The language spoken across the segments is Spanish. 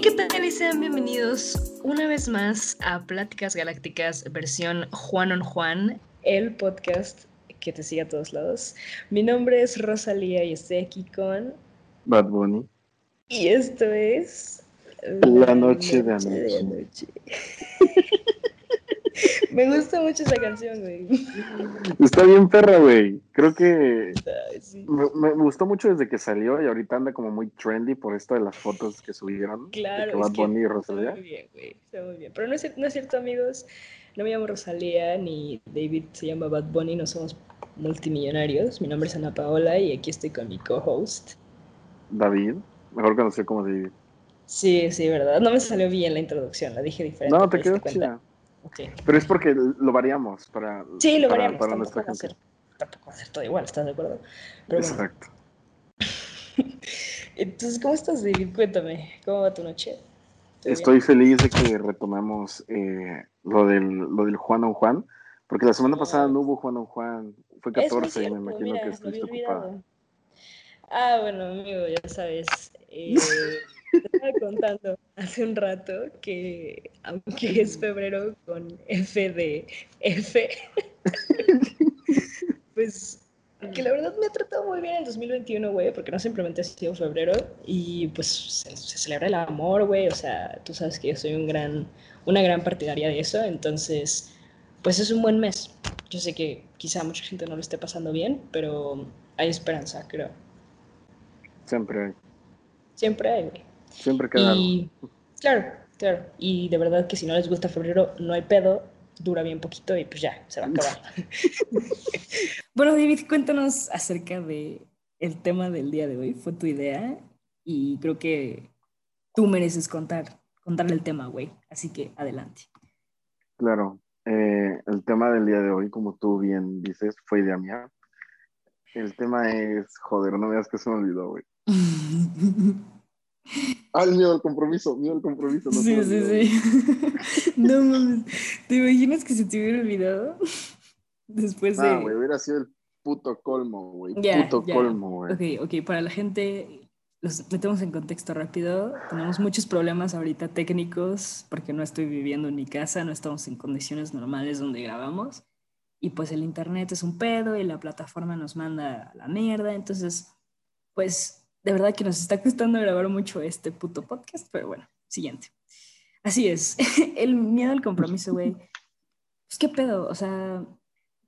Hey, ¿qué tal? Y sean bienvenidos una vez más a Pláticas Galácticas versión Juan on Juan, el podcast que te sigue a todos lados. Mi nombre es Rosalía y estoy aquí con Bad Bunny. Y esto es La, noche, de anoche. Me gusta mucho esa canción, güey. Está bien perra, güey. Creo que me, gustó mucho desde que salió y ahorita anda como muy trendy por esto de las fotos que subieron. Claro, de Bad Bunny y Rosalía. Está muy bien, güey. Está muy bien. Pero no es, no es cierto, amigos. No me llamo Rosalía ni David se llama Bad Bunny. No somos multimillonarios. Mi nombre es Ana Paola y aquí estoy con mi co-host. David. Mejor conocido como David. Sí, sí, verdad. No me salió bien la introducción, la dije diferente. No, te quedó chida. Pero es porque lo variamos para. Sí, lo variamos para, nuestra gente. tampoco hacer todo igual, ¿estás de acuerdo? Exacto. Entonces, ¿cómo estás, David? Cuéntame, ¿cómo va tu noche? Estoy feliz de que retomemos eh, lo, del, lo del Juan on Juan, porque la semana pasada no hubo Juan on Juan, fue 14 y me imagino que estuviste ocupada. Ah, bueno, amigo, ya sabes. Eh, estaba contando hace un rato que, aunque es febrero con F de F, pues que la verdad me ha tratado muy bien el 2021, güey, porque no simplemente ha sido febrero y pues se, celebra el amor, güey, o sea, tú sabes que yo soy un gran, una gran partidaria de eso, entonces, pues es un buen mes. Yo sé que quizá mucha gente no lo esté pasando bien, pero hay esperanza, creo. Siempre hay. Siempre hay, güey. Siempre queda y, Claro, claro. Y de verdad que si no les gusta febrero, no hay pedo, dura bien poquito y pues ya, se va a acabar. bueno, David, cuéntanos acerca de el tema del día de hoy. Fue tu idea y creo que tú mereces contar, contarle el tema, güey. Así que adelante. Claro. Eh, el tema del día de hoy, como tú bien dices, fue idea mía. El tema es, joder, no me digas que se me olvidó, güey. Ah, el miedo al compromiso, miedo al compromiso. No sí, sí, sí. no mames. ¿Te imaginas que se te hubiera olvidado? Después de. Ah, güey, hubiera sido el puto colmo, güey. puto colmo, güey. Ok, ok, para la gente, los metemos en contexto rápido. Tenemos muchos problemas ahorita técnicos porque no estoy viviendo en mi casa, no estamos en condiciones normales donde grabamos. Y pues el internet es un pedo y la plataforma nos manda a la mierda. Entonces, pues de verdad que nos está costando grabar mucho este puto podcast, pero bueno, siguiente. Así es, el miedo al compromiso, güey. Pues qué pedo, o sea,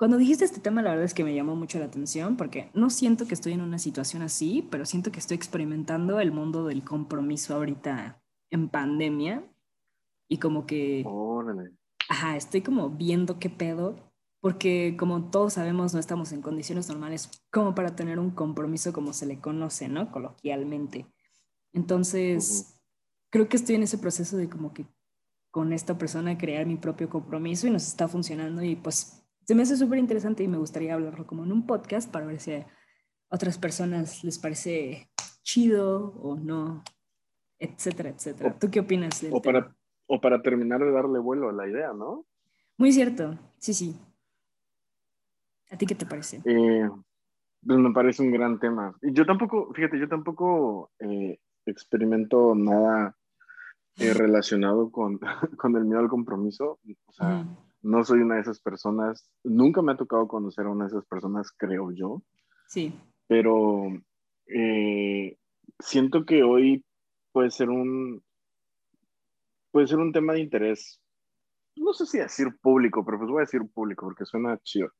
cuando dijiste este tema, la verdad es que me llamó mucho la atención porque no siento que estoy en una situación así, pero siento que estoy experimentando el mundo del compromiso ahorita en pandemia y como que... Órale. Ajá, estoy como viendo qué pedo porque como todos sabemos no estamos en condiciones normales como para tener un compromiso como se le conoce, ¿no? Coloquialmente. Entonces, creo que estoy en ese proceso de como que con esta persona crear mi propio compromiso y nos está funcionando y pues se me hace súper interesante y me gustaría hablarlo como en un podcast para ver si a otras personas les parece chido o no, etcétera, etcétera. ¿Tú qué opinas? o, para, o para terminar de darle vuelo a la idea, ¿no? Muy cierto, sí, sí. ¿A ti qué te parece? Eh, pues me parece un gran tema. Y yo tampoco, fíjate, yo tampoco eh, experimento nada eh, relacionado con, con, el miedo al compromiso. O sea, no soy una de esas personas. Nunca me ha tocado conocer a una de esas personas, creo yo. Sí. Pero siento que hoy puede ser un puede ser un tema de interés no sé si decir público, pero pues voy a decir público porque suena chido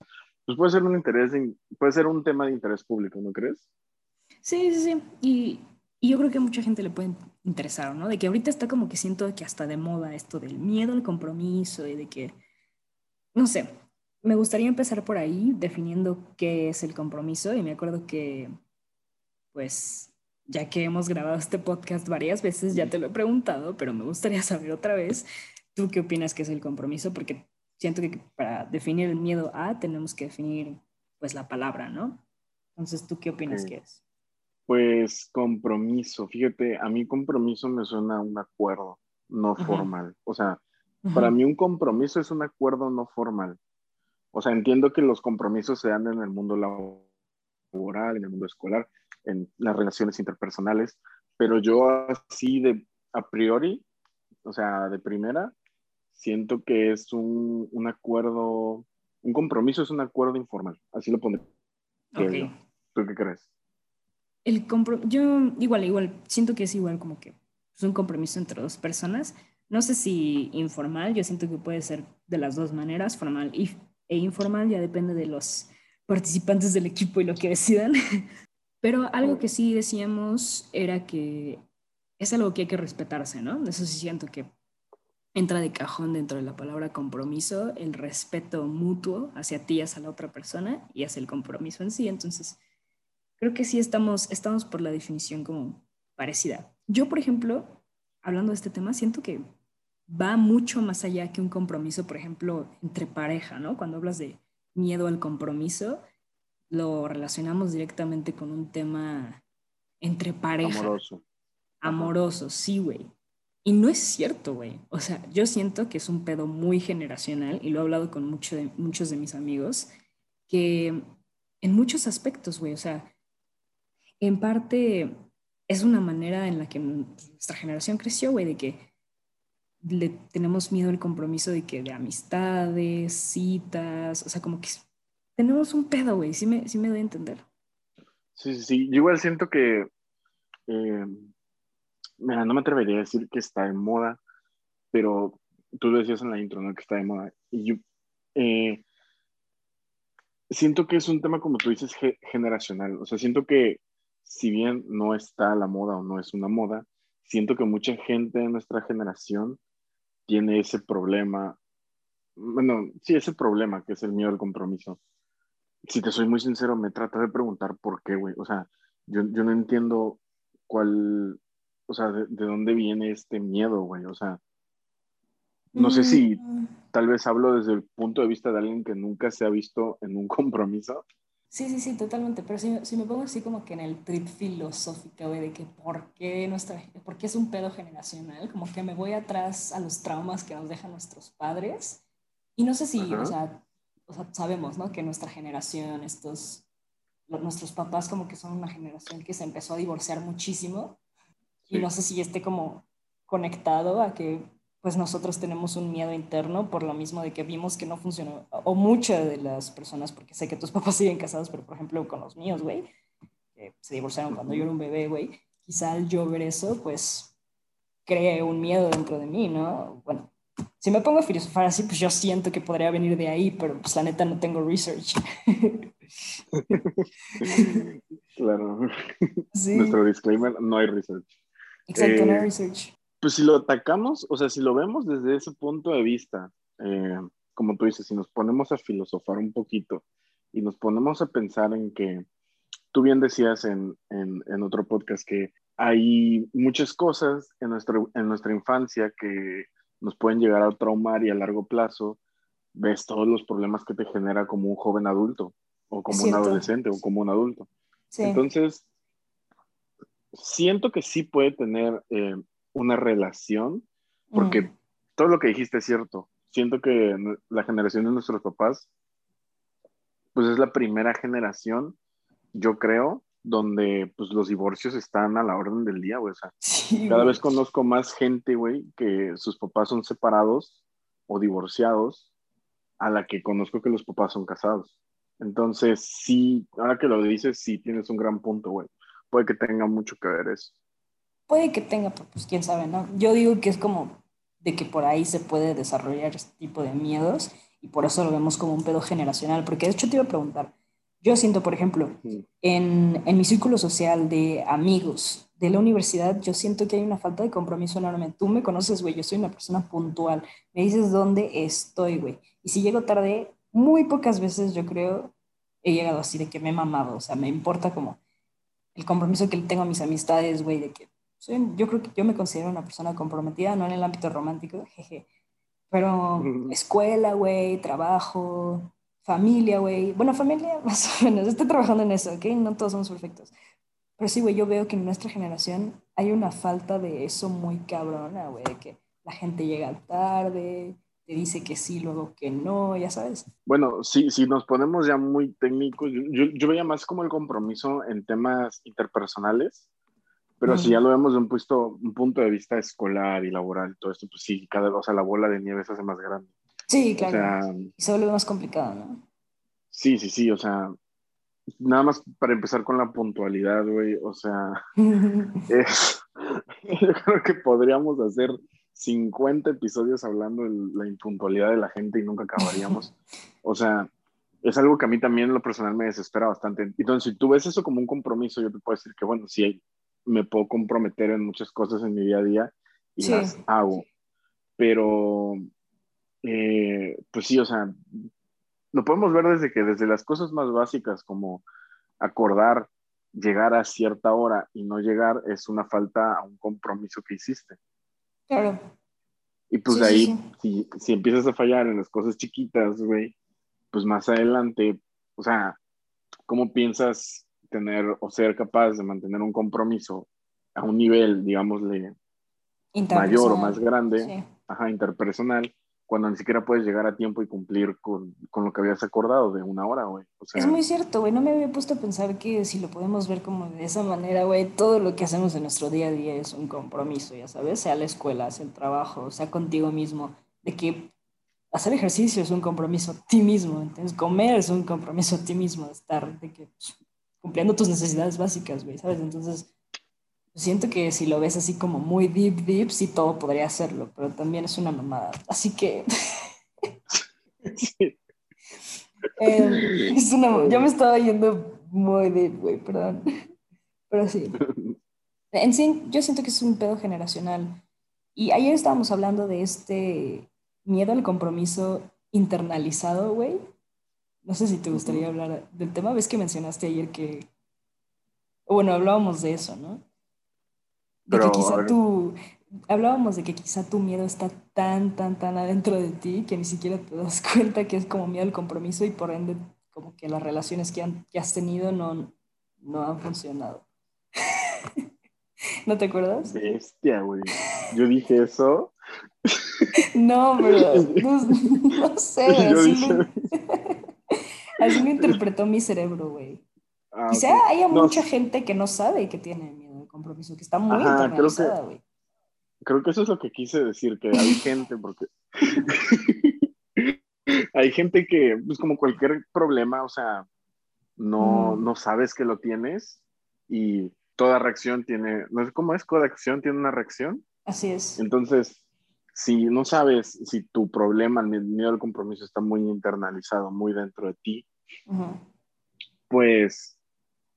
pues puede ser un interés, puede ser un tema de interés público, ¿no crees? Sí, sí, sí. Y, yo creo que a mucha gente le puede interesar, ¿no? De que ahorita está como que siento que hasta de moda esto del miedo al compromiso y de que, no sé, me gustaría empezar por ahí definiendo qué es el compromiso y me acuerdo que, pues, ya que hemos grabado este podcast varias veces, ya te lo he preguntado, pero me gustaría saber otra vez, ¿tú qué opinas que es el compromiso? Porque siento que para definir el miedo a tenemos que definir pues la palabra, ¿no? Entonces, ¿tú qué opinas que es? Pues compromiso, fíjate, a mí compromiso me suena a un acuerdo no formal. O sea, para mí un compromiso es un acuerdo no formal. O sea, entiendo que los compromisos se dan en el mundo laboral, en el mundo escolar, en las relaciones interpersonales, pero yo así de a priori, o sea, de primera, siento que es un, un acuerdo, un compromiso es un acuerdo informal, así lo pondré. Okay. ¿Tú qué crees? El yo igual, igual, siento que es igual como que es un compromiso entre dos personas. No sé si informal, yo siento que puede ser de las dos maneras, formal y, e informal, ya depende de los participantes del equipo y lo que decidan. Pero algo que sí decíamos era que es algo que hay que respetarse, ¿no? Eso sí siento que entra de cajón dentro de la palabra compromiso, el respeto mutuo hacia ti, hacia la otra persona y hacia el compromiso en sí. Entonces, creo que sí estamos, estamos por la definición como parecida. Yo, por ejemplo, hablando de este tema, siento que va mucho más allá que un compromiso, por ejemplo, entre pareja, ¿no? Cuando hablas de miedo al compromiso, lo relacionamos directamente con un tema entre pareja. Amoroso. Amoroso, sí, güey. Y no es cierto, güey. O sea, yo siento que es un pedo muy generacional y lo he hablado con mucho de, muchos de mis amigos, que en muchos aspectos, güey, o sea, en parte es una manera en la que nuestra generación creció, güey, de que le tenemos miedo al compromiso de que de amistades, citas, o sea, como que tenemos un pedo, güey, sí me, sí me doy a entender. Sí, sí, sí. Yo igual siento que eh, mira, no me atrevería a decir que está de moda, pero tú lo decías en la intro, ¿no? Que está de moda. Y yo eh, siento que es un tema, como tú dices, generacional. O sea, siento que si bien no está la moda o no es una moda, siento que mucha gente de nuestra generación tiene ese problema. Bueno, sí, ese problema que es el miedo al compromiso. Si te soy muy sincero, me trata de preguntar por qué, güey. O sea, yo, yo no entiendo cuál, o sea, de, dónde viene este miedo, güey. O sea, no sé si mm. tal vez hablo desde el punto de vista de alguien que nunca se ha visto en un compromiso. Sí, sí, sí, totalmente. Pero si, si me pongo así como que en el trip filosófico, güey, de que por qué, nuestra, por qué es un pedo generacional, como que me voy atrás a los traumas que nos dejan nuestros padres. Y no sé si, o sea, o sea, sabemos, ¿no? Que nuestra generación, estos, nuestros papás como que son una generación que se empezó a divorciar muchísimo y no sé si esté como conectado a que pues nosotros tenemos un miedo interno por lo mismo de que vimos que no funcionó, o muchas de las personas, porque sé que tus papás siguen casados, pero por ejemplo con los míos, güey, que se divorciaron cuando yo era un bebé, güey, quizá al yo ver eso, pues cree un miedo dentro de mí, ¿no? Bueno, si me pongo a filosofar así, pues yo siento que podría venir de ahí, pero pues la neta no tengo research. claro. Nuestro disclaimer, no hay research. Exacto, eh, research. Pues si lo atacamos, o sea, si lo vemos desde ese punto de vista, eh, como tú dices, si nos ponemos a filosofar un poquito y nos ponemos a pensar en que, tú bien decías en, en, en otro podcast que hay muchas cosas en, nuestro, en nuestra infancia que nos pueden llegar a traumar y a largo plazo ves todos los problemas que te genera como un joven adulto o como un adolescente o como un adulto. Sí. Entonces, siento que sí puede tener eh, una relación, porque mm. todo lo que dijiste es cierto. Siento que la generación de nuestros papás, pues es la primera generación, yo creo, donde pues los divorcios están a la orden del día, güey. O sea, cada vez conozco más gente, güey, que sus papás son separados o divorciados, a la que conozco que los papás son casados. Entonces, sí, ahora que lo dices, sí tienes un gran punto, güey puede que tenga mucho que ver eso. Puede que tenga, pues quién sabe, ¿no? Yo digo que es como de que por ahí se puede desarrollar este tipo de miedos y por eso lo vemos como un pedo generacional, porque de hecho te iba a preguntar, yo siento, por ejemplo, en, en mi círculo social de amigos de la universidad, yo siento que hay una falta de compromiso enorme. Tú me conoces, güey, yo soy una persona puntual, me dices dónde estoy, güey. Y si llego tarde, muy pocas veces yo creo he llegado así de que me he mamado, o sea, me importa como el compromiso que tengo a mis amistades, güey, de que soy, yo creo que yo me considero una persona comprometida, no en el ámbito romántico, jeje, pero escuela, güey, trabajo, familia, güey. Bueno, familia, más o menos, estoy trabajando en eso, ¿ok? No todos somos perfectos. Pero sí, güey, yo veo que en nuestra generación hay una falta de eso muy cabrona, güey, de que la gente llega tarde, dice que sí, luego que no, ya sabes. Bueno, sí, si nos ponemos ya muy técnicos, yo, yo, veía más como el compromiso en temas interpersonales, Pero si ya lo vemos de un, puesto, un punto de vista escolar y laboral, todo esto, pues sí, cada cosa la bola de nieve se hace más grande. Sí, claro. y se vuelve más complicado, ¿no? Sí, sí, sí, o sea, nada más para empezar con la puntualidad, güey, o sea, es, yo creo que podríamos hacer 50 episodios hablando de la impuntualidad de la gente y nunca acabaríamos. O sea, es algo que a mí también en lo personal me desespera bastante. Entonces, si tú ves eso como un compromiso, yo te puedo decir que, bueno, sí, me puedo comprometer en muchas cosas en mi día a día y las hago. Pero, eh, pues sí, o sea, lo podemos ver desde que, desde las cosas más básicas como acordar llegar a cierta hora y no llegar es una falta a un compromiso que hiciste. Claro. Y pues ahí, Si, si empiezas a fallar en las cosas chiquitas, güey, pues más adelante, o sea, ¿cómo piensas tener o ser capaz de mantener un compromiso a un nivel, digámosle, mayor o más grande, ajá, interpersonal, cuando ni siquiera puedes llegar a tiempo y cumplir con, con lo que habías acordado de una hora, güey. es muy cierto, güey. No me había puesto a pensar que si lo podemos ver como de esa manera, güey, todo lo que hacemos en nuestro día a día es un compromiso, ya sabes, sea la escuela, sea el trabajo, sea contigo mismo, de que hacer ejercicio es un compromiso a ti mismo, entonces comer es un compromiso a ti mismo, estar de que, cumpliendo tus necesidades básicas, güey, ¿sabes? Entonces, siento que si lo ves así como muy deep, deep, sí todo podría hacerlo, pero también es una mamada. Así que... eh, es una, yo me estaba yendo muy deep, güey, perdón. Pero sí. En sí, yo siento que es un pedo generacional. Y ayer estábamos hablando de este miedo al compromiso internalizado, güey. No sé si te gustaría hablar del tema. Ves que mencionaste ayer que, bueno, hablábamos de eso, ¿no? De que quizá tú, hablábamos de que quizá tu miedo está tan, tan, tan adentro de ti que ni siquiera te das cuenta que es como miedo al compromiso y por ende como que las relaciones que, han, que has tenido no, no han funcionado. ¿No te acuerdas? Bestia, güey. Yo dije eso. No, pero no, sé, así, lo, así, lo, interpretó mi cerebro, güey. Ah, Quizá haya mucha gente que no sabe que tiene compromiso, que está muy internalizada, güey. Creo, que eso es lo que quise decir, que hay gente, porque hay gente que, pues como cualquier problema, o sea, no, no sabes que lo tienes y toda reacción tiene, no sé cómo es, cada acción tiene una reacción. Así es. Entonces, si no sabes si tu problema, el miedo al compromiso está muy internalizado, muy dentro de ti, pues,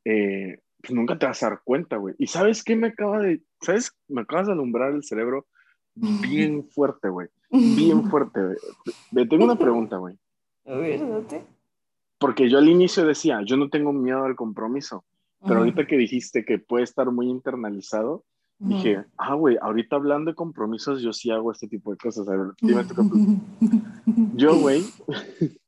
eh, pues, nunca te vas a dar cuenta, güey. Y sabes qué me acaba de, sabes, me acabas de alumbrar el cerebro bien fuerte, güey. Bien fuerte, güey. Tengo una pregunta, güey. A ver. Porque yo al inicio decía, yo no tengo miedo al compromiso, pero ahorita que dijiste que puede estar muy internalizado, dije, ah, güey, ahorita hablando de compromisos, yo sí hago este tipo de cosas. A ver, dime tu Yo, güey,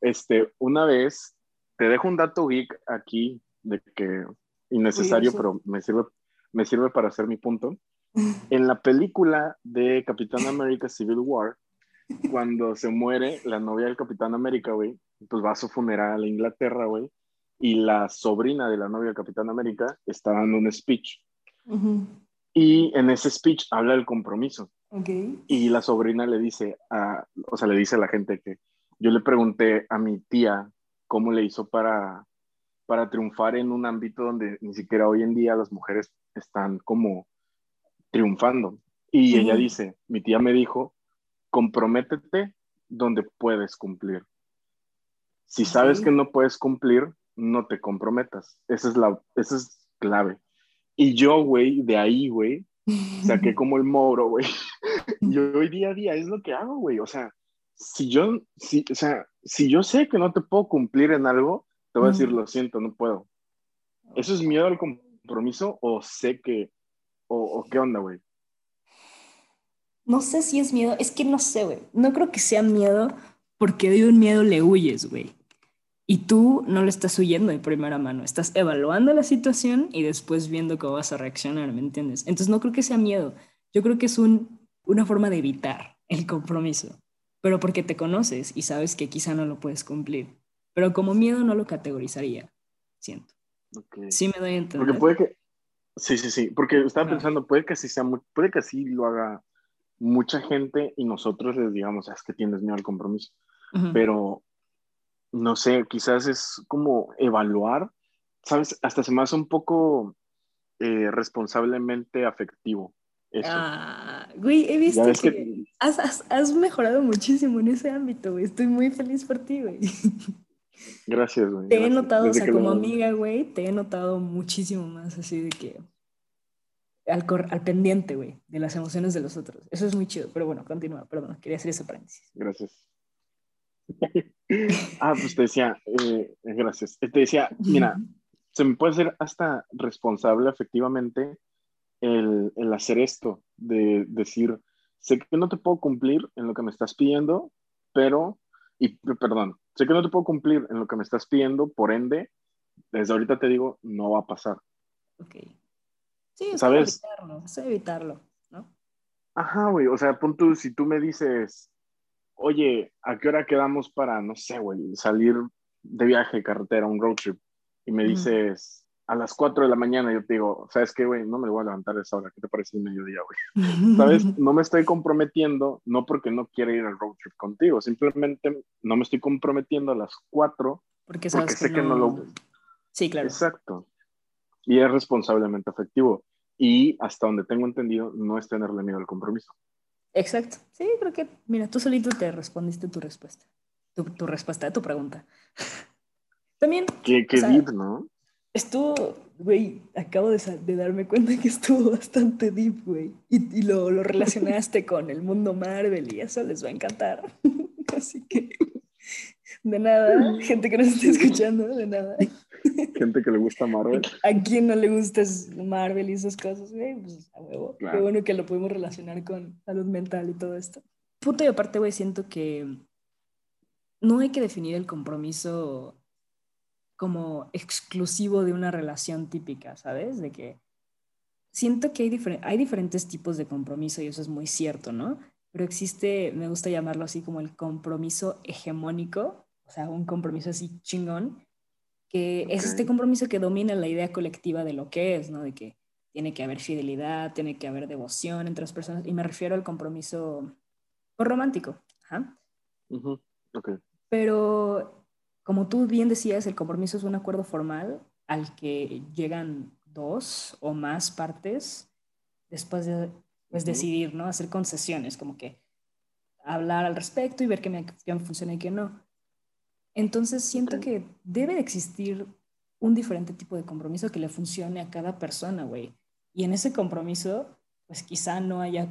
este, una vez, te dejo un dato geek aquí, de que innecesario, pero me sirve, me sirve para hacer mi punto. En la película de Capitán América Civil War, cuando se muere la novia del Capitán América, güey, pues va a su funeral a Inglaterra, güey, y la sobrina de la novia del Capitán América está dando un speech. Y en ese speech habla del compromiso. Y la sobrina le dice, a, o sea, le dice a la gente que yo le pregunté a mi tía cómo le hizo para, para triunfar en un ámbito donde ni siquiera hoy en día las mujeres están como triunfando. Y ella dice, mi tía me dijo, comprométete donde puedes cumplir. Si sabes que no puedes cumplir, no te comprometas. Esa es la, esa es clave. Y yo, güey, de ahí, güey, saqué como el moro, güey. yo hoy día a día es lo que hago, güey. O sea, si yo, si, o sea, si yo sé que no te puedo cumplir en algo, te voy a decir, lo siento, no puedo. ¿Eso es miedo al compromiso o sé que, o, o qué onda, güey? No sé si es miedo, es que no sé, güey. No creo que sea miedo porque de un miedo le huyes, güey. Y tú no le estás huyendo de primera mano, estás evaluando la situación y después viendo cómo vas a reaccionar, ¿me entiendes? Entonces no creo que sea miedo, yo creo que es un, una forma de evitar el compromiso, pero porque te conoces y sabes que quizá no lo puedes cumplir. Pero como miedo no lo categorizaría, siento. Sí me doy a entender. Porque puede que, Sí, sí, sí, porque estaba pensando, puede que así sea, puede que así lo haga mucha gente y nosotros les digamos, ah, es que tienes miedo al compromiso, pero no sé, quizás es como evaluar, ¿sabes? Hasta se me hace un poco eh, responsablemente afectivo. Ah, güey, he visto que, Has, mejorado muchísimo en ese ámbito, güey. Estoy muy feliz por ti, güey. Gracias, güey. Te he notado, o sea, como amiga, güey, te he notado muchísimo más así de que al, al pendiente, güey, de las emociones de los otros. Eso es muy chido, pero bueno, continúa, perdón, quería hacer ese paréntesis. Gracias. ah, pues te decía, eh, gracias. Te decía, mira, se me puede ser hasta responsable efectivamente el, el, hacer esto, de decir, sé que no te puedo cumplir en lo que me estás pidiendo, pero, y perdón, sé que no te puedo cumplir en lo que me estás pidiendo, por ende, desde ahorita te digo, no va a pasar. Ok. Sí, es ¿Sabes? evitarlo, es evitarlo, ¿no? Ajá, güey, o sea, punto, si tú me dices, oye, ¿a qué hora quedamos para, no sé, güey, salir de viaje, carretera, un road trip? Y me dices, a las 4 de la mañana, yo te digo, ¿sabes qué, güey? No me voy a levantar a esa hora, ¿qué te parece el mediodía, güey? ¿Sabes? No me estoy comprometiendo, no porque no quiera ir al road trip contigo, simplemente no me estoy comprometiendo a las 4 porque, sabes sé que no... lo... Sí, claro. Exacto. Y es responsablemente afectivo. Y hasta donde tengo entendido, no es tenerle miedo al compromiso. Exacto. Sí, creo que, mira, tú solito te respondiste tu respuesta. Tu, tu respuesta a tu pregunta. También. Qué, qué deep, ¿no? Estuvo, güey, acabo de, de, darme cuenta que estuvo bastante deep, güey. Y, y lo, lo, relacionaste con el mundo Marvel y eso les va a encantar. Así que, de nada, gente que nos esté escuchando, de nada. Gente que le gusta Marvel. A quien no le gusta Marvel y esas cosas, güey, pues a huevo. Qué bueno que lo podemos relacionar con salud mental y todo esto. Puto y aparte, güey, siento que no hay que definir el compromiso como exclusivo de una relación típica, ¿sabes? De que siento que hay, hay diferentes tipos de compromiso y eso es muy cierto, ¿no? Pero existe, me gusta llamarlo así como el compromiso hegemónico, o sea, un compromiso así chingón, que es este compromiso que domina la idea colectiva de lo que es, ¿no? De que tiene que haber fidelidad, tiene que haber devoción entre las personas, y me refiero al compromiso romántico. Ajá. Pero, como tú bien decías, el compromiso es un acuerdo formal al que llegan dos o más partes después de pues, decidir, ¿no? Hacer concesiones, como que hablar al respecto y ver qué me, qué me funciona y qué no. Entonces siento que debe de existir un diferente tipo de compromiso que le funcione a cada persona, güey. Y en ese compromiso, pues quizá no haya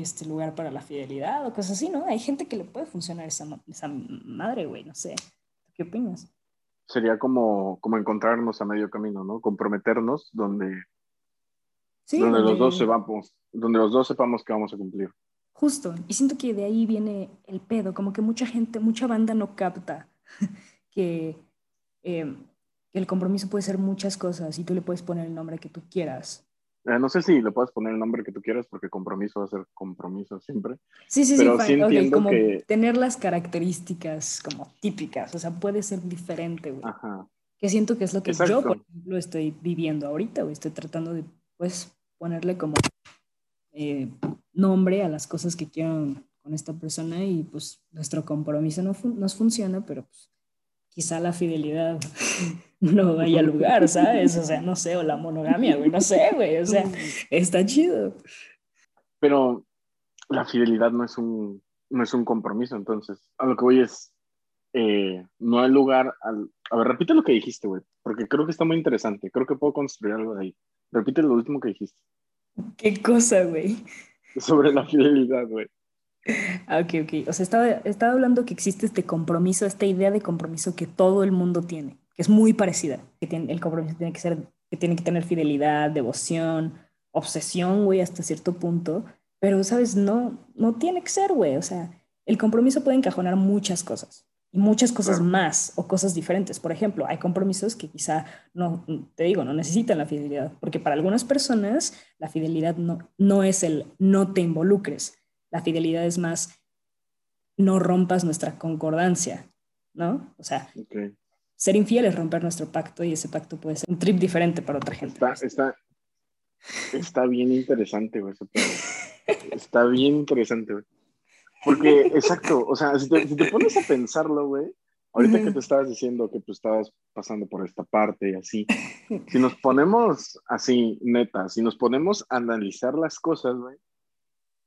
este lugar para la fidelidad o cosas así, ¿no? Hay gente que le puede funcionar esa, esa madre, güey, no sé. ¿Qué opinas? Sería como, como encontrarnos a medio camino, ¿no? Comprometernos donde, donde, los dos sepamos, donde los dos sepamos que vamos a cumplir. Justo, y siento que de ahí viene el pedo, como que mucha gente, mucha banda no capta que, em, el compromiso puede ser muchas cosas y tú le puedes poner el nombre que tú quieras. Eh, no sé si le puedes poner el nombre que tú quieras porque compromiso va a ser compromiso siempre. Sí, sí, pero sí. sí como que... tener las características como típicas, o sea, puede ser diferente, güey. Ajá. Que siento que es lo que yo, por ejemplo, estoy viviendo ahorita, güey. Estoy tratando de, pues, ponerle como eh, nombre a las cosas que quiero con esta persona y pues nuestro compromiso no nos funciona, pero pues, quizá la fidelidad no vaya a lugar, ¿sabes? O sea, no sé, o la monogamia, güey, no sé, güey, o sea, está chido. Pero la fidelidad no es un, no es un compromiso, entonces, a lo que voy es, eh, no hay lugar al... A ver, repite lo que dijiste, güey, porque creo que está muy interesante, creo que puedo construir algo de ahí. Repite lo último que dijiste. ¿Qué cosa, güey? sobre la fidelidad, güey. Ah, ok, ok. O sea, estaba, estaba hablando que existe este compromiso, esta idea de compromiso que todo el mundo tiene, que es muy parecida, que tiene, el compromiso tiene que ser, que tiene que tener fidelidad, devoción, obsesión, güey, hasta cierto punto. Pero, ¿sabes? No, no tiene que ser, güey. O sea, el compromiso puede encajonar muchas cosas y muchas cosas más o cosas diferentes. Por ejemplo, hay compromisos que quizá no, te digo, no necesitan la fidelidad, porque para algunas personas la fidelidad no, no es el no te involucres. La fidelidad es más no rompas nuestra concordancia, ¿no? O sea, ser infiel es romper nuestro pacto y ese pacto puede ser un trip diferente para otra gente. Está, está bien interesante, güey. Está bien interesante, güey. Porque, exacto, o sea, si te, pones a pensarlo, güey, ahorita que te estabas diciendo que tú estabas pasando por esta parte y así, si nos ponemos así, neta, si nos ponemos a analizar las cosas, güey,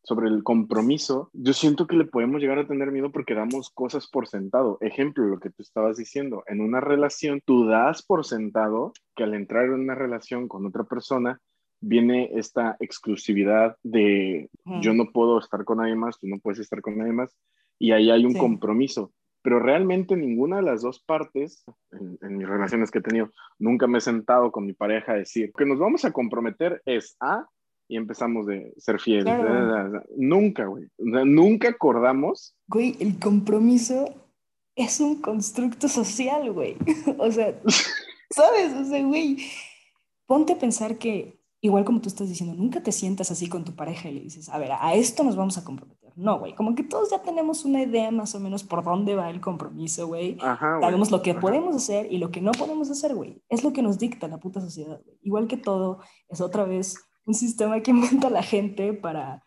sobre el compromiso, yo siento que le podemos llegar a tener miedo porque damos cosas por sentado. Ejemplo, lo que tú estabas diciendo, en una relación tú das por sentado que al entrar en una relación con otra persona viene esta exclusividad de yo no puedo estar con nadie más, tú no puedes estar con nadie más, y ahí hay un compromiso. Pero realmente ninguna de las dos partes, en, en, mis relaciones que he tenido, nunca me he sentado con mi pareja a decir que nos vamos a comprometer es A y empezamos de ser fieles. Nunca, güey. nunca acordamos. Güey, el compromiso es un constructo social, güey. o sea, ¿sabes? O sea, güey, ponte a pensar que, igual como tú estás diciendo, nunca te sientas así con tu pareja y le dices, a ver, a esto nos vamos a comprometer. No, güey, como que todos ya tenemos una idea más o menos por dónde va el compromiso, güey. Sabemos lo que podemos hacer y lo que no podemos hacer, güey. Es lo que nos dicta la puta sociedad, güey. Igual que todo, es otra vez un sistema que inventa la gente para,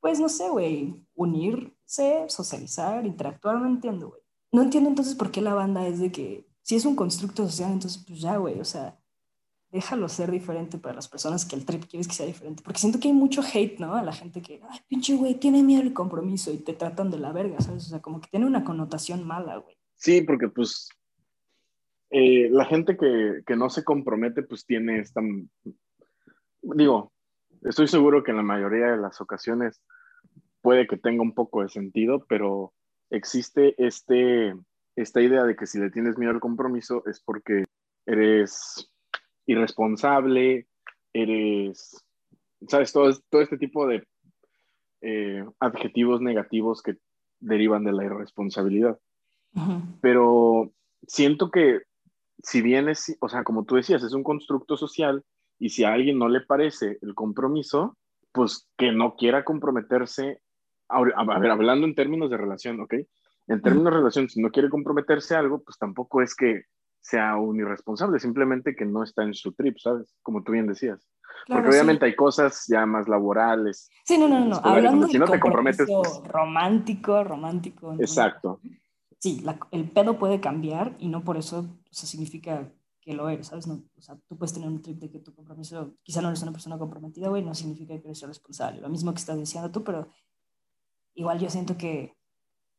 pues no sé, güey, unirse, socializar, interactuar, no entiendo, güey. No entiendo entonces por qué la banda es de que, si es un constructo social, entonces pues ya, güey, o sea, déjalo ser diferente para las personas que el trip quieres que sea diferente. Porque siento que hay mucho hate, ¿no? A la gente que, ay, pinche güey, tiene miedo al compromiso y te tratan de la verga, ¿sabes? O sea, como que tiene una connotación mala, güey. Sí, porque pues eh, la gente que, que, no se compromete, pues tiene esta digo, estoy seguro que en la mayoría de las ocasiones puede que tenga un poco de sentido, pero existe este, esta idea de que si le tienes miedo al compromiso es porque eres irresponsable, eres, sabes, todo, todo este tipo de eh, adjetivos negativos que derivan de la irresponsabilidad. Pero siento que si bien es, o sea, como tú decías, es un constructo social, y si a alguien no le parece el compromiso, pues que no quiera comprometerse, a, ver, hablando en términos de relación, ¿ok? En términos de relación, si no quiere comprometerse a algo, pues tampoco es que sea un irresponsable, simplemente que no está en su trip, ¿sabes? Como tú bien decías. Porque obviamente hay cosas ya más laborales. Sí, no, no, no. Hablando si no te comprometes. Pues romántico, romántico. Exacto. Sí, el pedo puede cambiar y no por eso o sea, significa que lo eres, ¿sabes? No, o sea, tú puedes tener un trip de que tu compromiso, quizá no eres una persona comprometida, güey, no significa que eres responsable. Lo mismo que estás diciendo tú, pero igual yo siento que,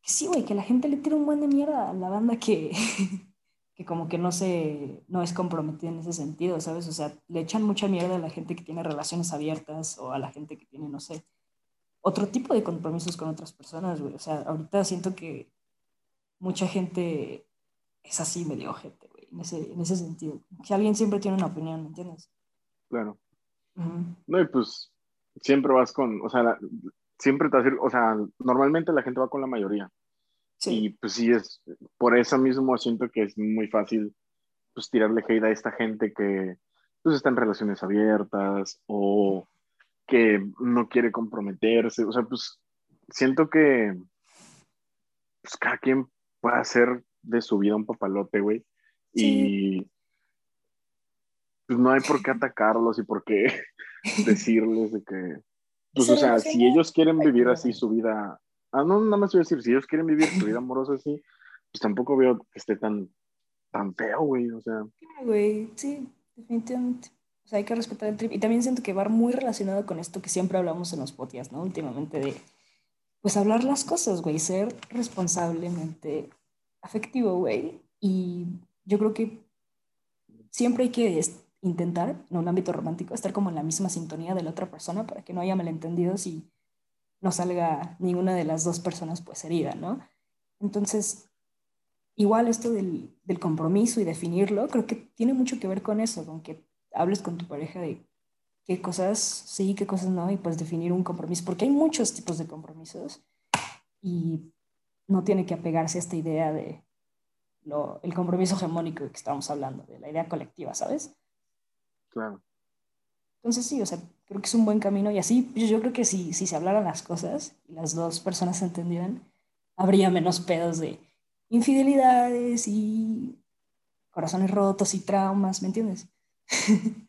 que sí, güey, que la gente le tira un buen de mierda a la banda que, que como que no se, no es comprometida en ese sentido, ¿sabes? O sea, le echan mucha mierda a la gente que tiene relaciones abiertas o a la gente que tiene, no sé, otro tipo de compromisos con otras personas, güey. O sea, ahorita siento que mucha gente es así medio ojete, en ese, en ese sentido. Que alguien siempre tiene una opinión, ¿me entiendes? Claro. No, y pues siempre vas con, o sea, siempre te va a decir, o sea, normalmente la gente va con la mayoría. Sí. Y pues sí, es, por eso mismo siento que es muy fácil, pues tirarle hate a esta gente que, pues está en relaciones abiertas o que no quiere comprometerse, o sea, pues siento que, pues cada quien puede hacer de su vida un papalote, güey. Y pues no hay por qué atacarlos y por qué decirles de que, pues o sea, si ellos quieren vivir así su vida, ah, no, nada más voy a decir, si ellos quieren vivir su vida amorosa así, pues tampoco veo que esté tan, tan feo, güey, o sea. Güey, sí, definitivamente. O sea, hay que respetar el trip. Y también siento que va muy relacionado con esto que siempre hablamos en los podcasts, ¿no? Últimamente de, pues hablar las cosas, güey, ser responsablemente afectivo, güey. Y yo creo que siempre hay que intentar, en un ámbito romántico, estar como en la misma sintonía de la otra persona para que no haya malentendidos y no salga ninguna de las dos personas pues herida, ¿no? Entonces, igual esto del, del compromiso y definirlo, creo que tiene mucho que ver con eso, con que hables con tu pareja de qué cosas sí, qué cosas no, y pues definir un compromiso, porque hay muchos tipos de compromisos y no tiene que apegarse a esta idea de el compromiso hegemónico que estamos hablando, de la idea colectiva, ¿sabes? Claro. Entonces sí, o sea, creo que es un buen camino y así yo, creo que si, si se hablaran las cosas y las dos personas se entendieran, habría menos pedos de infidelidades y corazones rotos y traumas, ¿me entiendes?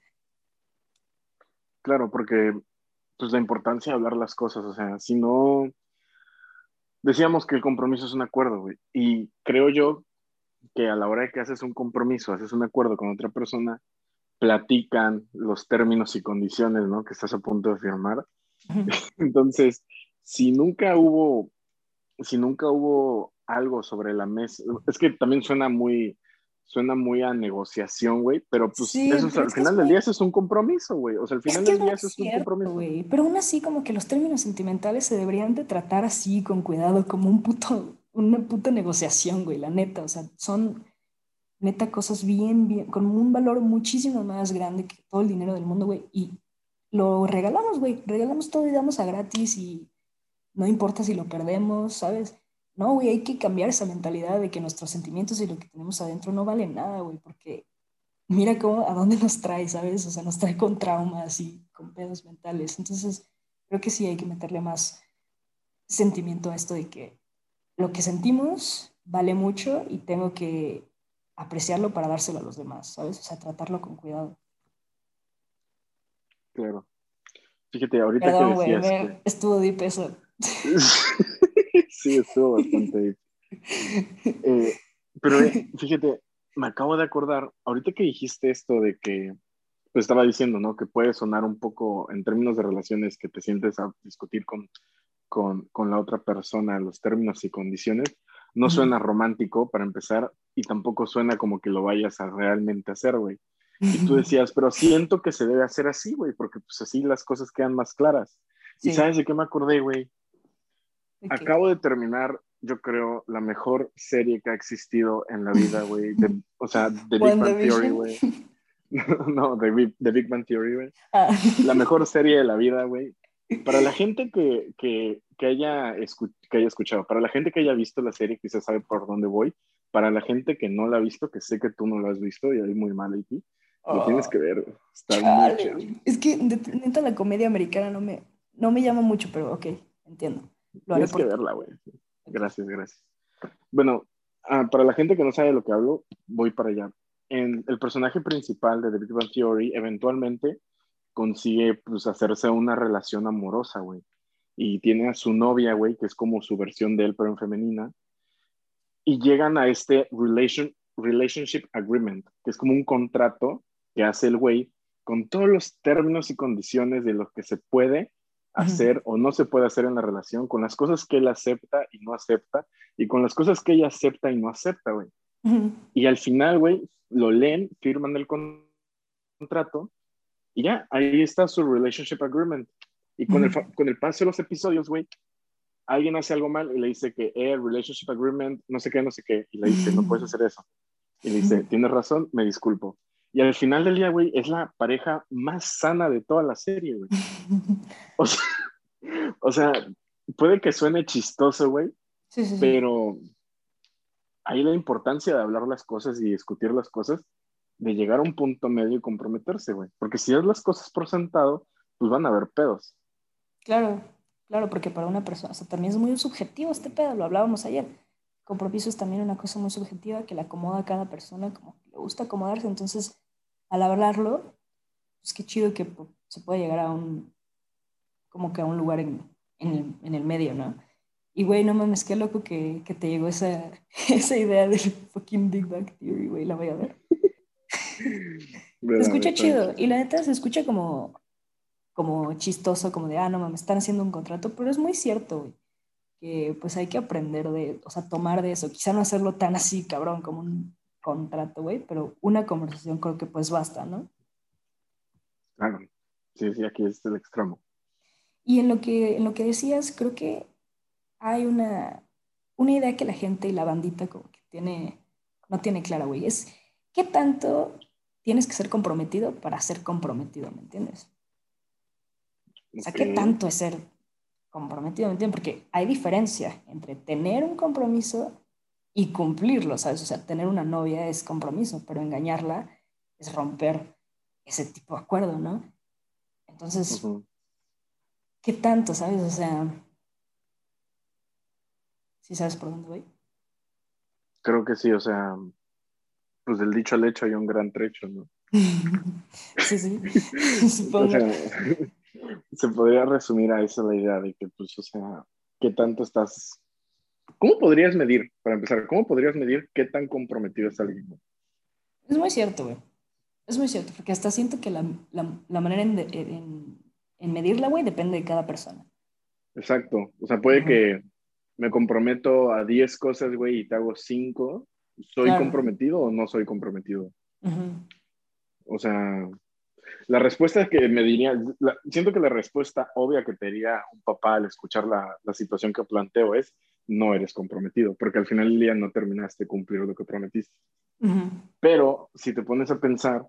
claro, porque pues la importancia de hablar las cosas, o sea, si no, decíamos que el compromiso es un acuerdo, güey, y creo yo que a la hora de que haces un compromiso, haces un acuerdo con otra persona, platican los términos y condiciones, ¿no? Que estás a punto de firmar. Entonces, si nunca hubo, si nunca hubo algo sobre la mesa, es que también suena muy, suena muy a negociación, güey, pero pues eso al final del día eso es un compromiso, güey. O sea, al final del día eso es un compromiso. Güey. Pero aún así, como que los términos sentimentales se deberían de tratar así, con cuidado, como un puto, una puta negociación, güey, la neta. O sea, son neta cosas bien, bien, con un valor muchísimo más grande que todo el dinero del mundo, güey. Y lo regalamos, güey. Regalamos todo y damos a gratis y no importa si lo perdemos, ¿sabes? No, güey, hay que cambiar esa mentalidad de que nuestros sentimientos y lo que tenemos adentro no valen nada, güey, porque mira cómo, a dónde nos trae, ¿sabes? O sea, nos trae con traumas y con pedos mentales. Entonces, creo que sí hay que meterle más sentimiento a esto de que lo que sentimos vale mucho y tengo que apreciarlo para dárselo a los demás, ¿sabes? O sea, tratarlo con cuidado. Claro. Fíjate, ahorita Perdón, que decías güey, estuvo deep eso. sí, estuvo bastante deep. Eh, pero eh, fíjate, me acabo de acordar, ahorita que dijiste esto de que, pues estaba diciendo, ¿no? Que puede sonar un poco en términos de relaciones que te sientes a discutir con, con, con la otra persona, los términos y condiciones. No suena romántico para empezar y tampoco suena como que lo vayas a realmente hacer, güey. Y tú decías, pero siento que se debe hacer así, güey, porque pues así las cosas quedan más claras. ¿Y sabes de qué me acordé, güey? Acabo de terminar, yo creo, la mejor serie que ha existido en la vida, güey. O sea, The Big Bang Theory, güey. no, The, Big Bang Theory, güey. Ah. La mejor serie de la vida, güey. Para la gente que, que, que haya, que haya escuchado, para la gente que haya visto la serie, quizás sabe por dónde voy. Para la gente que no la ha visto, que sé que tú no la has visto y hay muy mal ti, lo tienes que ver. Está muy Es que neta la comedia americana no me, no me llama mucho, pero ok, entiendo. Lo tienes que verla, güey. Gracias, gracias. Bueno, ah, para la gente que no sabe de lo que hablo, voy para allá. En el personaje principal de The Big Bang Theory, eventualmente consigue pues hacerse una relación amorosa, güey. Y tiene a su novia, güey, que es como su versión de él, pero en femenina. Y llegan a este relation, relationship agreement, que es como un contrato que hace el güey con todos los términos y condiciones de lo que se puede hacer o no se puede hacer en la relación, con las cosas que él acepta y no acepta, y con las cosas que ella acepta y no acepta, güey. Y al final, güey, lo leen, firman el contrato y ya, ahí está su relationship agreement. Y con, el, con el paso de los episodios, güey, alguien hace algo mal y le dice que, eh, relationship agreement, no sé qué, no sé qué, y le dice, no puedes hacer eso. Y le dice, tienes razón, me disculpo. Y al final del día, güey, es la pareja más sana de toda la serie, güey. O sea, o sea puede que suene chistoso, güey, sí, sí, pero hay la importancia de hablar las cosas y discutir las cosas de llegar a un punto medio y comprometerse, güey. Porque si es las cosas por sentado, pues van a haber pedos. Claro, claro, porque para una persona, o sea, también es muy subjetivo este pedo, lo hablábamos ayer. compromiso es también una cosa muy subjetiva que le acomoda a cada persona como le gusta acomodarse. Entonces, al hablarlo, pues qué chido que se puede llegar a un, como que a un lugar en, en, el, en el medio, ¿no? Y, güey, no mames, qué loco que, que te llegó esa, esa idea del fucking Big Bang Theory, güey, la voy a ver se escucha chido. Y la neta se escucha como, como chistoso, como de, ah, no mames, están haciendo un contrato, pero es muy cierto, güey. Que pues hay que aprender de, o sea, tomar de eso. Quizá no hacerlo tan así, cabrón, como un contrato, güey, pero una conversación creo que pues basta, ¿no? Claro. Sí, sí, aquí es el extremo. Y en lo que, en lo que decías, creo que hay una, una idea que la gente y la bandita como que tiene, no tiene clara, güey. Es qué tanto tienes que ser comprometido para ser comprometido, ¿me entiendes? O sea, ¿qué tanto es ser comprometido, ¿me entiendes? Porque hay diferencia entre tener un compromiso y cumplirlo, ¿sabes? O sea, tener una novia es compromiso, pero engañarla es romper ese tipo de acuerdo, ¿no? Entonces, ¿qué tanto, sabes? O sea, ¿sí sabes por dónde voy? Creo que sí, o sea, pues del dicho al hecho hay un gran trecho, ¿no? Sí, sí. o sea, se podría resumir a eso la idea de que, pues, o sea, ¿qué tanto estás... ¿Cómo podrías medir, para empezar, cómo podrías medir qué tan comprometido es alguien? Es muy cierto, güey. Es muy cierto, porque hasta siento que la, la, manera en, en, en medirla, güey, depende de cada persona. Exacto. O sea, puede que me comprometo a 10 cosas, güey, y te hago 5. ¿Soy comprometido o no soy comprometido? O sea, la respuesta que me diría, siento que la respuesta obvia que te diría un papá al escuchar la, la, situación que planteo es, no eres comprometido, porque al final del día no terminaste de cumplir lo que prometiste. Pero si te pones a pensar,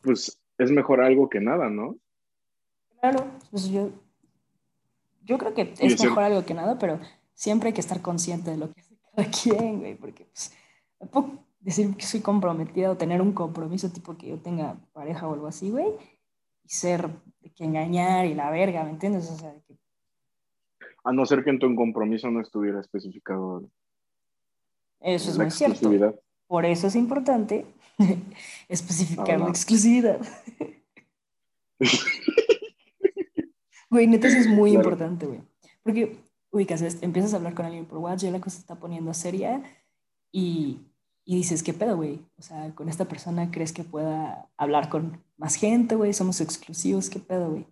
pues es mejor algo que nada, ¿no? Claro, pues yo, yo creo que es mejor algo que nada, pero siempre hay que estar consciente de lo que cada quien, güey, porque pues, puedo decir que soy comprometida o tener un compromiso tipo que yo tenga pareja o algo así, güey, y ser de que engañar y la verga, ¿me entiendes? O sea, de que... A no ser que en tu compromiso no estuviera especificado. Eso es muy cierto. Por eso es importante especificar la exclusividad. Güey, neta, eso es muy importante, güey. Porque, ubicas, empiezas a hablar con alguien por WhatsApp, la cosa está poniendo seria y, y dices, ¿qué pedo, güey? O sea, con esta persona crees que pueda hablar con más gente, güey, somos exclusivos, ¿qué pedo, güey?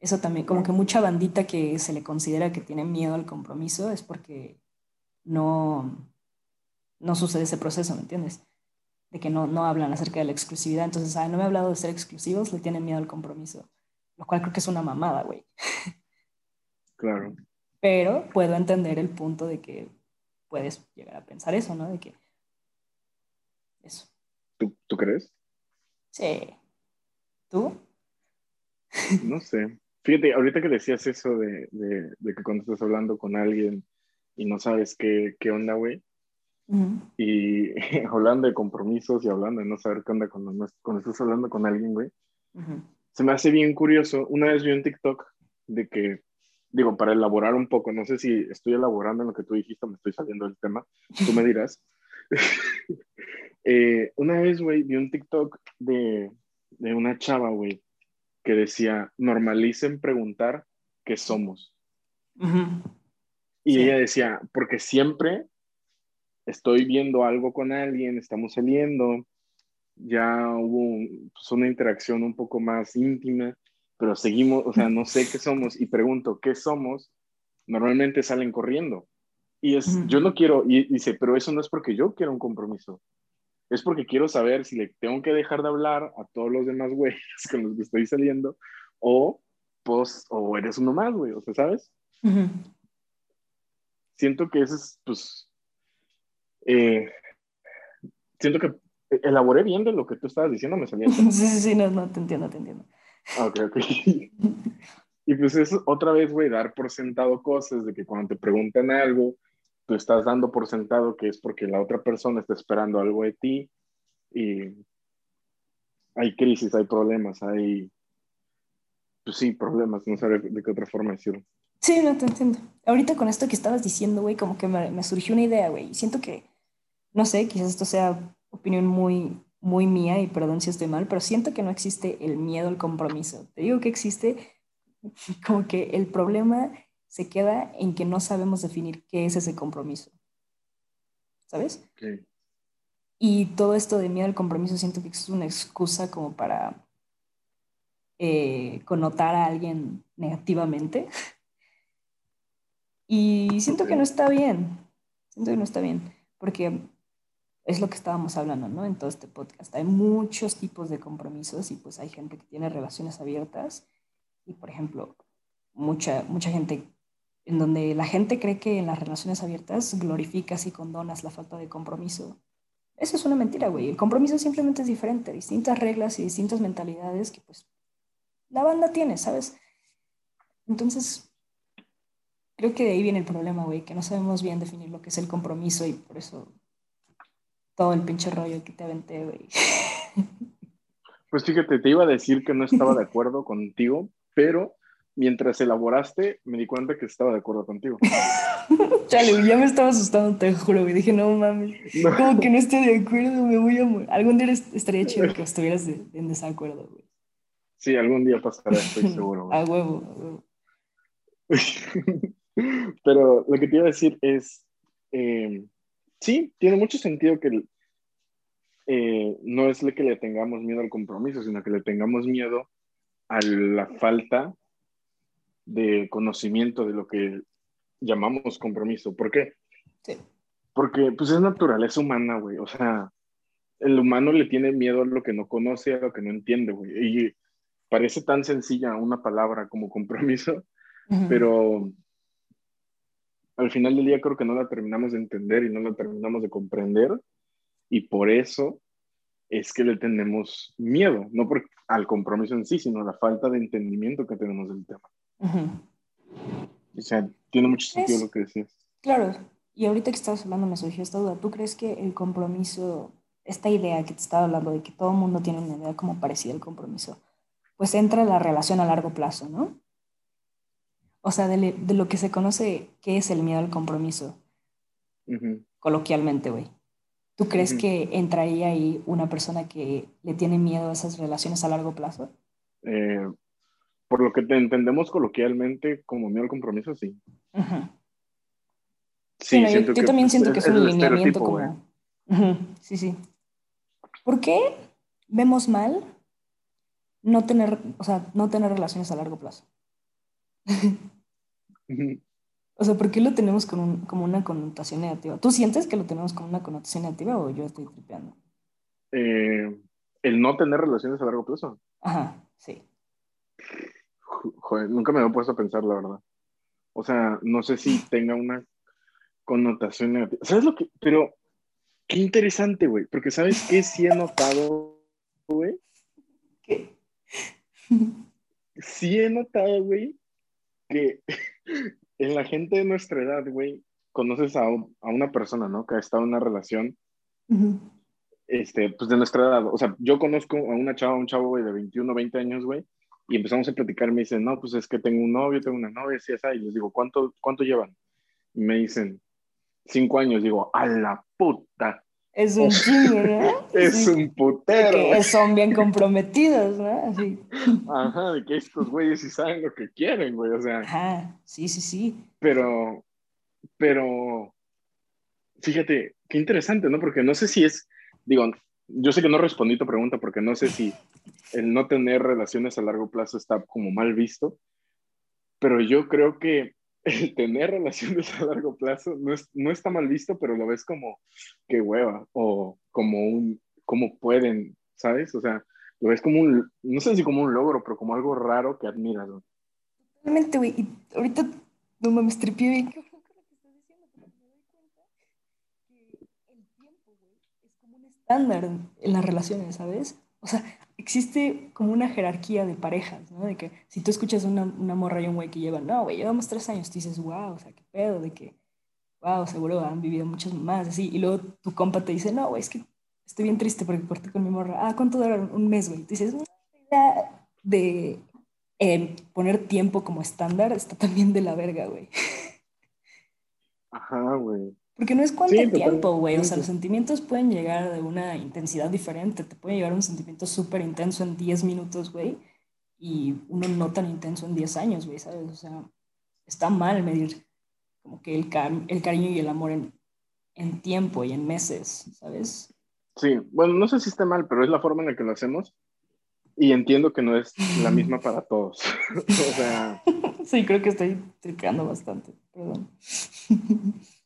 Eso también, como que mucha bandita que se le considera que tiene miedo al compromiso es porque no, no sucede ese proceso, ¿me entiendes? De que no, no hablan acerca de la exclusividad. Entonces, no me ha hablado de ser exclusivos, le tienen miedo al compromiso. Lo cual creo que es una mamada, güey. Claro. Pero puedo entender el punto de que puedes llegar a pensar eso, ¿no? De que. Eso. ¿Tú, ¿tú crees? Sí. ¿Tú? No sé. Fíjate, ahorita que decías eso de, de, de, que cuando estás hablando con alguien y no sabes qué, qué onda, güey, y hablando de compromisos y hablando de no saber qué onda cuando, cuando estás hablando con alguien, güey. Se me hace bien curioso. Una vez vi un TikTok de que, digo, para elaborar un poco, no sé si estoy elaborando en lo que tú dijiste me estoy saliendo del tema, tú me dirás. eh, una vez, güey, vi un TikTok de, de una chava, güey, que decía, normalicen preguntar qué somos. Y ella decía, porque siempre estoy viendo algo con alguien, estamos saliendo, ya hubo pues, una interacción un poco más íntima, pero seguimos, o sea, no sé qué somos y pregunto, ¿qué somos? Normalmente salen corriendo. Y es, yo no quiero, y dice, pero eso no es porque yo quiero un compromiso, es porque quiero saber si le tengo que dejar de hablar a todos los demás güeyes con los que estoy saliendo, o, pues, o eres uno más, güey, o sea, ¿sabes? Siento que ese es, pues, eh, siento que elaboré bien de lo que tú estabas diciendo, me salía. Sí, sí, sí, no, no, te entiendo, te entiendo. Ah, ok, ok. y pues es otra vez, güey, dar por sentado cosas, de que cuando te preguntan algo, tú estás dando por sentado que es porque la otra persona está esperando algo de ti y hay crisis, hay problemas, hay, pues sí, problemas, no sé de qué otra forma decirlo. Sí, no te entiendo. Ahorita con esto que estabas diciendo, güey, como que me, me surgió una idea, güey. Siento que no sé, quizás esto sea opinión muy, muy mía y perdón si estoy mal, pero siento que no existe el miedo al compromiso. Te digo que existe como que el problema se queda en que no sabemos definir qué es ese compromiso. ¿Sabes? Y todo esto de miedo al compromiso siento que es una excusa como para eh, connotar a alguien negativamente. Y siento que no está bien. Siento que no está bien. Porque es lo que estábamos hablando, ¿no? En todo este podcast. Hay muchos tipos de compromisos y pues hay gente que tiene relaciones abiertas y, por ejemplo, mucha, mucha gente en donde la gente cree que en las relaciones abiertas glorificas y condonas la falta de compromiso. Eso es una mentira, güey. El compromiso simplemente es diferente, distintas reglas y distintas mentalidades que pues la banda tiene, ¿sabes? Entonces, creo que de ahí viene el problema, güey, que no sabemos bien definir lo que es el compromiso y por eso todo el pinche rollo que te aventé, güey. Pues fíjate, te iba a decir que no estaba de acuerdo contigo, pero mientras elaboraste, me di cuenta que estaba de acuerdo contigo. Chale, ya me estaba asustando, te juro, güey. Dije, no mames, como que no estoy de acuerdo, me voy a morir. Algún día estaría chido que estuvieras en desacuerdo, güey. Sí, algún día pasará, estoy seguro. Güey. a huevo, a huevo. Pero lo que te iba a decir es, eh, sí, tiene mucho sentido que eh, no es que le tengamos miedo al compromiso, sino que le tengamos miedo a la falta de conocimiento de lo que llamamos compromiso. ¿Por qué? Sí. Porque pues es naturaleza humana, güey. O sea, el humano le tiene miedo a lo que no conoce, a lo que no entiende, güey. Y parece tan sencilla una palabra como compromiso, pero al final del día creo que no la terminamos de entender y no la terminamos de comprender. Y por eso es que le tenemos miedo, no por, al compromiso en sí, sino a la falta de entendimiento que tenemos del tema. O sea, tiene mucho sentido lo que decías. Claro, y ahorita que estabas hablando me surgió esta duda. ¿Tú crees que el compromiso, esta idea que te estaba hablando de que todo el mundo tiene una idea como parecida al compromiso, pues entra la relación a largo plazo, ¿no? O sea, de, lo que se conoce, ¿qué es el miedo al compromiso? Coloquialmente, güey. ¿Tú crees que entraría ahí una persona que le tiene miedo a esas relaciones a largo plazo? Eh, por lo que te entendemos coloquialmente como miedo al compromiso, sí. Sí, yo, también siento que es, un alineamiento como... Sí, sí. ¿Por qué vemos mal no tener, o sea, no tener relaciones a largo plazo? o sea, ¿por qué lo tenemos con como una connotación negativa? ¿Tú sientes que lo tenemos como una connotación negativa o yo estoy tripeando? Eh, el no tener relaciones a largo plazo. Ajá, sí joder, nunca me he puesto a pensar, la verdad. O sea, no sé si tenga una connotación negativa. ¿Sabes lo que? Pero, qué interesante, güey. Porque, ¿sabes qué sí he notado, güey? ¿Qué? Sí he notado, güey, que en la gente de nuestra edad, güey, conoces a, a, una persona, ¿no? Que ha estado en una relación, este, pues de nuestra edad. O sea, yo conozco a una chava, un chavo, güey, de 21, 20 años, güey, y empezamos a platicar, me dicen, no, pues es que tengo un novio, tengo una novia, así, esa, y les digo, ¿cuánto, cuánto llevan? Y me dicen, cinco años, digo, a la puta. Es un chingo, ¿no? es un putero. Que son bien comprometidos, ¿no? Así. Ajá, de que estos güeyes sí saben lo que quieren, güey, o sea. Ajá, sí, sí, sí. Pero, pero, fíjate, qué interesante, ¿no? Porque no sé si es, digo, yo sé que no respondí tu pregunta porque no sé si el no tener relaciones a largo plazo está como mal visto, pero yo creo que el tener relaciones a largo plazo no, es, no está mal visto, pero lo ves como que hueva o como un, como pueden, ¿sabes? O sea, lo ves como un, no sé si como un logro, pero como algo raro que admiras. Totalmente, güey. Y ahorita no mames, tripié bien estándar en las relaciones, ¿sabes? O sea, existe como una jerarquía de parejas, ¿no? De que si tú escuchas una, una morra y un güey que llevan, no, güey, llevamos tres años, tú dices, wow, o sea, qué pedo, de que, wow, seguro han vivido muchos más, así. Y luego tu compa te dice, no, güey, es que estoy bien triste porque corté con mi morra. Ah, ¿cuánto dura un mes, güey? Tú dices, la de poner tiempo como estándar está también de la verga, güey. Ajá, güey. Porque no es cuánto tiempo, güey. O sea, los sentimientos pueden llegar de una intensidad diferente. Te puede llegar un sentimiento súper intenso en 10 minutos, güey. Y uno no tan intenso en 10 años, güey, ¿sabes? O sea, está mal medir como que el, el cariño y el amor en, en tiempo y en meses, ¿sabes? Sí, bueno, no sé si está mal, pero es la forma en la que lo hacemos. Y entiendo que no es la misma para todos. o sea... Sí, creo que estoy tripeando bastante. Perdón.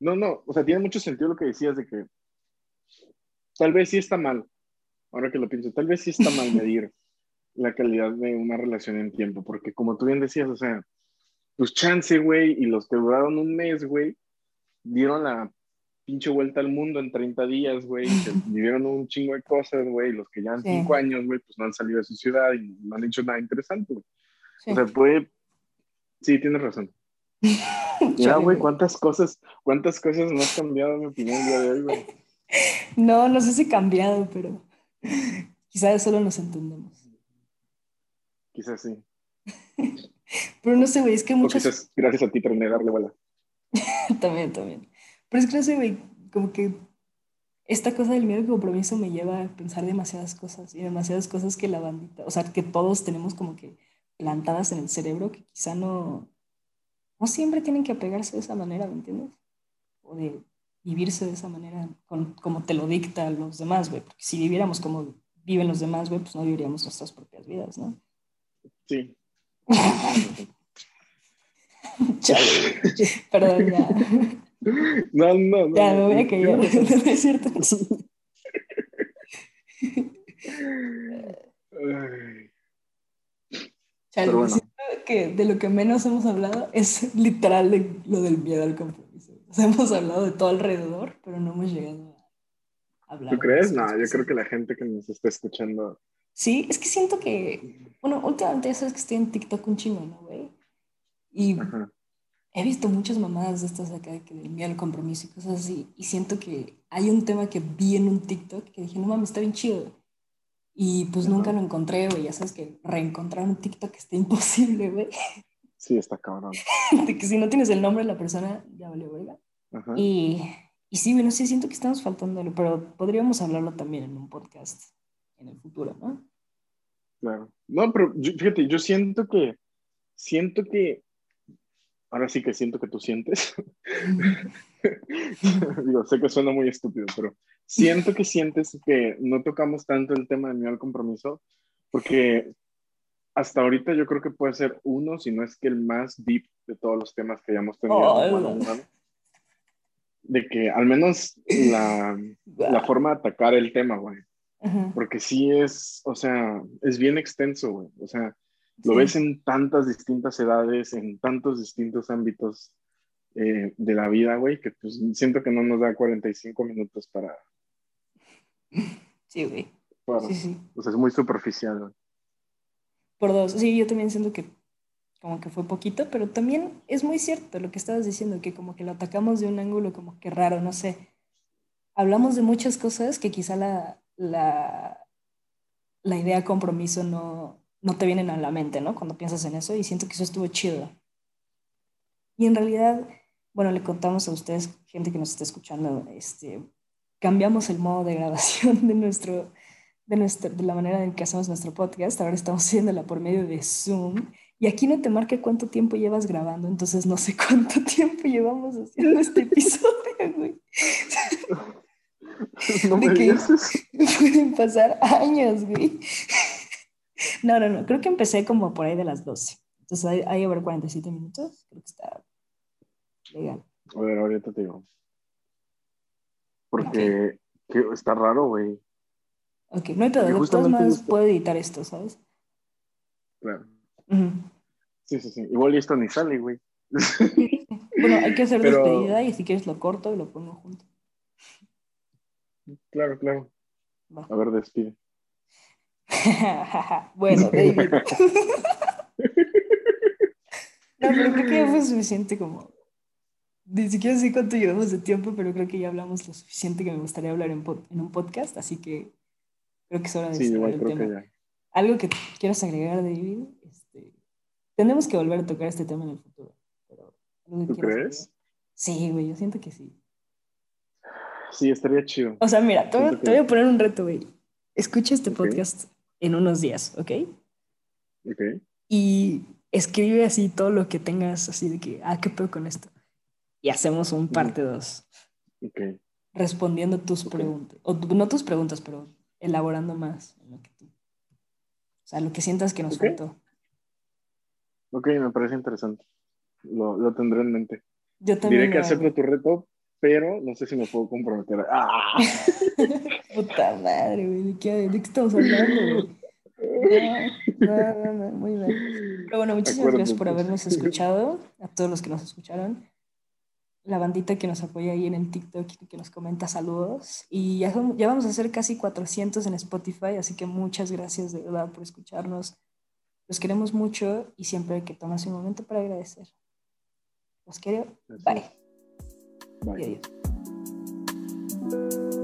No, no, o sea, tiene mucho sentido lo que decías de que tal vez sí está mal, ahora que lo pienso, tal vez sí está mal medir la calidad de una relación en tiempo, porque como tú bien decías, o sea, pues chance, güey, y los que duraron un mes, güey, dieron la pinche vuelta al mundo en 30 días, güey, vivieron un chingo de cosas, güey, los que ya han 5 años, güey, pues no han salido de su ciudad y no han hecho nada interesante, güey. O sea, puede, sí, tienes razón. Ya, güey, cuántas cosas, cuántas cosas no has cambiado mi opinión día de hoy, güey. No, no sé si cambiado, pero quizás solo nos entendemos. Quizás sí. Pero no sé, güey, es que muchas... quizás gracias a ti terminé de darle bola. también, también. Pero es que no sé, güey, como que esta cosa del miedo y compromiso me lleva a pensar demasiadas cosas y demasiadas cosas que la bandita, o sea, que todos tenemos como que plantadas en el cerebro que quizá no, no siempre tienen que apegarse de esa manera, ¿me entiendes? O de vivirse de esa manera, como te lo dicta los demás, güey, porque si viviéramos como viven los demás, güey, pues no viviríamos nuestras propias vidas, ¿no? Sí. Chale, perdón, ya. No, no, no. Ya, me voy a callar, no es cierto. Chale, bueno. que de lo que menos hemos hablado es literal de lo del miedo al compromiso. O sea, hemos hablado de todo alrededor, pero no hemos llegado a hablar. ¿Tú crees? No, yo creo que la gente que nos está escuchando. Sí, es que siento que, bueno, últimamente sabes que estoy en TikTok un chingo, ¿no, güey? Y he visto muchas mamadas de estas acá, que del miedo al compromiso y cosas así, y siento que hay un tema que vi en un TikTok que dije, no mames, está bien chido. Y pues nunca lo encontré, güey. Ya sabes que reencontrar un TikTok está imposible, güey. Sí, está cabrón. de que si no tienes el nombre de la persona, ya vale, güey. Y, y sí, bueno, sí, siento que estamos faltándolo, pero podríamos hablarlo también en un podcast en el futuro, ¿no? Claro. No, pero fíjate, yo siento que, siento que, ahora sí que siento que tú sientes. Digo, sé que suena muy estúpido, pero siento que sientes que no tocamos tanto el tema del miedo al compromiso, porque hasta ahorita yo creo que puede ser uno, si no es que el más deep de todos los temas que hayamos tenido. Oh, de que al menos la, la, forma de atacar el tema, güey. Porque sí es, o sea, es bien extenso, güey. O sea, lo ves en tantas distintas edades, en tantos distintos ámbitos eh, de la vida, güey, que pues siento que no nos da 45 minutos para... Sí, güey. sí, sí. O sea, es muy superficial, Por dos, sí, yo también siento que como que fue poquito, pero también es muy cierto lo que estabas diciendo, que como que lo atacamos de un ángulo como que raro, no sé. Hablamos de muchas cosas que quizá la, la, la idea compromiso no, no te vienen a la mente, ¿no? Cuando piensas en eso y siento que eso estuvo chido. Y en realidad bueno, le contamos a ustedes, gente que nos está escuchando, este, cambiamos el modo de grabación de, nuestro, de, nuestra, de la manera en que hacemos nuestro podcast. Ahora estamos haciéndola por medio de Zoom. Y aquí no te marca cuánto tiempo llevas grabando, entonces no sé cuánto tiempo llevamos haciendo este episodio, güey. No me que pueden pasar años, güey. No, no, no. Creo que empecé como por ahí de las 12. Entonces hay over 47 minutos. Creo que está Legal. A ver, ahorita te digo. Porque está raro, güey. Ok, no hay pedo. De todas maneras puedo editar esto, ¿sabes? Claro. Sí, sí, sí. Igual esto ni sale, güey. bueno, hay que hacer despedida y si quieres lo corto y lo pongo junto. Claro, claro. A ver, despide. bueno, David. no, pero creo que ya fue suficiente como ni siquiera sé cuánto llevamos de tiempo, pero creo que ya hablamos lo suficiente que me gustaría hablar en, en un podcast, así que creo que es hora de sí, igual el creo tema. Que ya. Algo que quieras agregar, David, este, tenemos que volver a tocar este tema en el futuro. Pero, ¿Tú crees? Sí, güey, yo siento que sí. Sí, estaría chido. O sea, mira, te, voy a poner un reto, güey. Escucha este podcast en unos días, ¿ok? Ok. Y escribe así todo lo que tengas, así de que, ah, ¿qué pedo con esto? Y hacemos un parte 2. Okay. Respondiendo tus preguntas, o no tus preguntas, pero elaborando más en lo que tú. O sea, lo que sientas que nos faltó. Ok, me parece interesante. Lo, lo, tendré en mente. Yo también. Diré que acepto tu reto, pero no sé si me puedo comprometer. ¡Ah! Puta madre, güey. ¿De qué, ¿De qué estamos hablando, No, no, no, muy bien. Pero bueno, muchísimas gracias por habernos escuchado, a todos los que nos escucharon la bandita que nos apoya ahí en el TikTok y que nos comenta saludos. Y ya, ya vamos a hacer casi 400 en Spotify, así que muchas gracias de verdad por escucharnos. Los queremos mucho y siempre hay que tomarse un momento para agradecer. Los quiero. Bye. Bye. Adiós.